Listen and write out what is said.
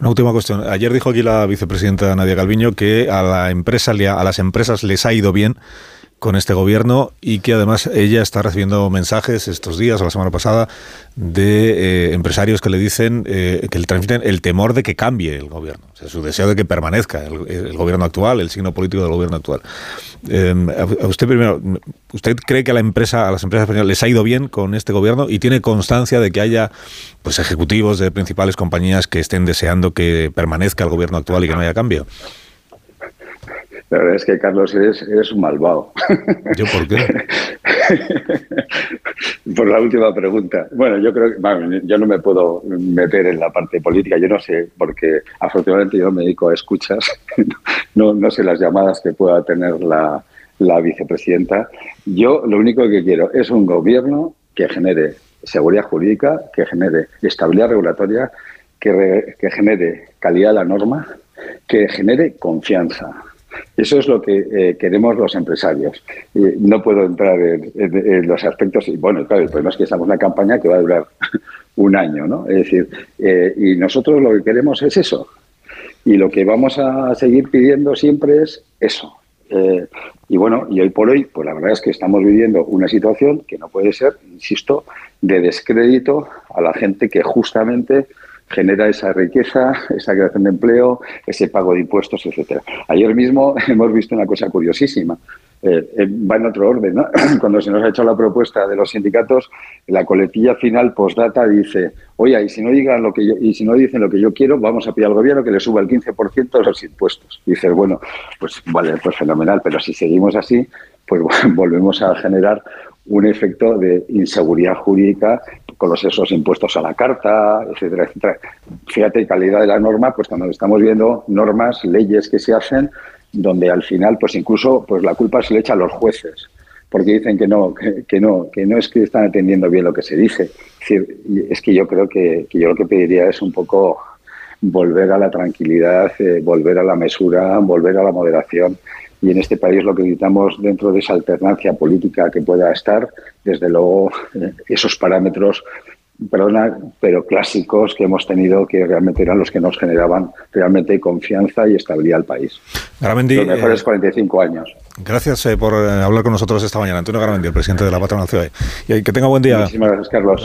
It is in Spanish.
Una última cuestión. Ayer dijo aquí la vicepresidenta Nadia Calviño que a la empresa a las empresas les ha ido bien con este gobierno y que además ella está recibiendo mensajes estos días o la semana pasada de eh, empresarios que le dicen, eh, que le transmiten el temor de que cambie el gobierno, o sea, su deseo de que permanezca el, gobierno actual, el signo político del gobierno actual. Em, a usted primero, ¿usted cree que a la empresa, a las empresas españolas les ha ido bien con este gobierno y tiene constancia de que haya pues ejecutivos de principales compañías que estén deseando que permanezca el gobierno actual y que no haya cambio? La verdad es que, Carlos, eres, eres un malvado. ¿Yo por qué? por la última pregunta. Bueno, yo creo que yo no me puedo meter en la parte política, yo no sé, porque afortunadamente yo me dedico a escuchas, no, no sé las llamadas que pueda tener la, la vicepresidenta. Yo lo único que quiero es un gobierno que genere seguridad jurídica, que genere estabilidad regulatoria, que, que genere calidad de la norma, que genere confianza eso es lo que eh, queremos los empresarios. no puedo entrar en, los aspectos. Y bueno, claro, el problema es que estamos en una campaña que va a durar un año, ¿no? Es decir, eh, y nosotros lo que queremos es eso. Y lo que vamos a seguir pidiendo siempre es eso. Eh, y bueno, y hoy por hoy, pues la verdad es que estamos viviendo una situación que no puede ser, insisto, de descrédito a la gente que justamente genera esa riqueza, esa creación de empleo, ese pago de impuestos, etcétera. Ayer mismo hemos visto una cosa curiosísima. Eh, eh, va en otro orden, ¿no? Cuando se nos ha hecho la propuesta de los sindicatos, la coletilla final postdata dice, oye, y si no digan lo que y si no dicen lo que yo quiero, vamos a pedir al gobierno que le suba el 15% de los impuestos. Y dices, bueno, pues vale, pues fenomenal, pero si seguimos así, pues volvemos a generar un efecto de inseguridad jurídica con los esos impuestos a la carta, etcétera, etcétera. Fíjate, calidad de la norma, pues cuando estamos viendo normas, leyes que se hacen, donde al final, pues incluso, pues la culpa se le echa a los jueces, porque dicen que no, que, no, que no es que están atendiendo bien lo que se dice. Es, que yo creo que, yo lo que pediría es un poco volver a la tranquilidad, eh, volver a la mesura, volver a la moderación y en este país lo que necesitamos dentro de esa alternancia política que pueda estar, desde luego eh, esos parámetros perdona, pero clásicos que hemos tenido que realmente eran los que nos generaban realmente confianza y estabilidad al país. Garamendi, los mejores 45 eh, años. Gracias eh, por hablar con nosotros esta mañana. Antonio Garamendi, el presidente de la Patronal Ciudad. Y que tenga buen día. Muchísimas gracias, Carlos.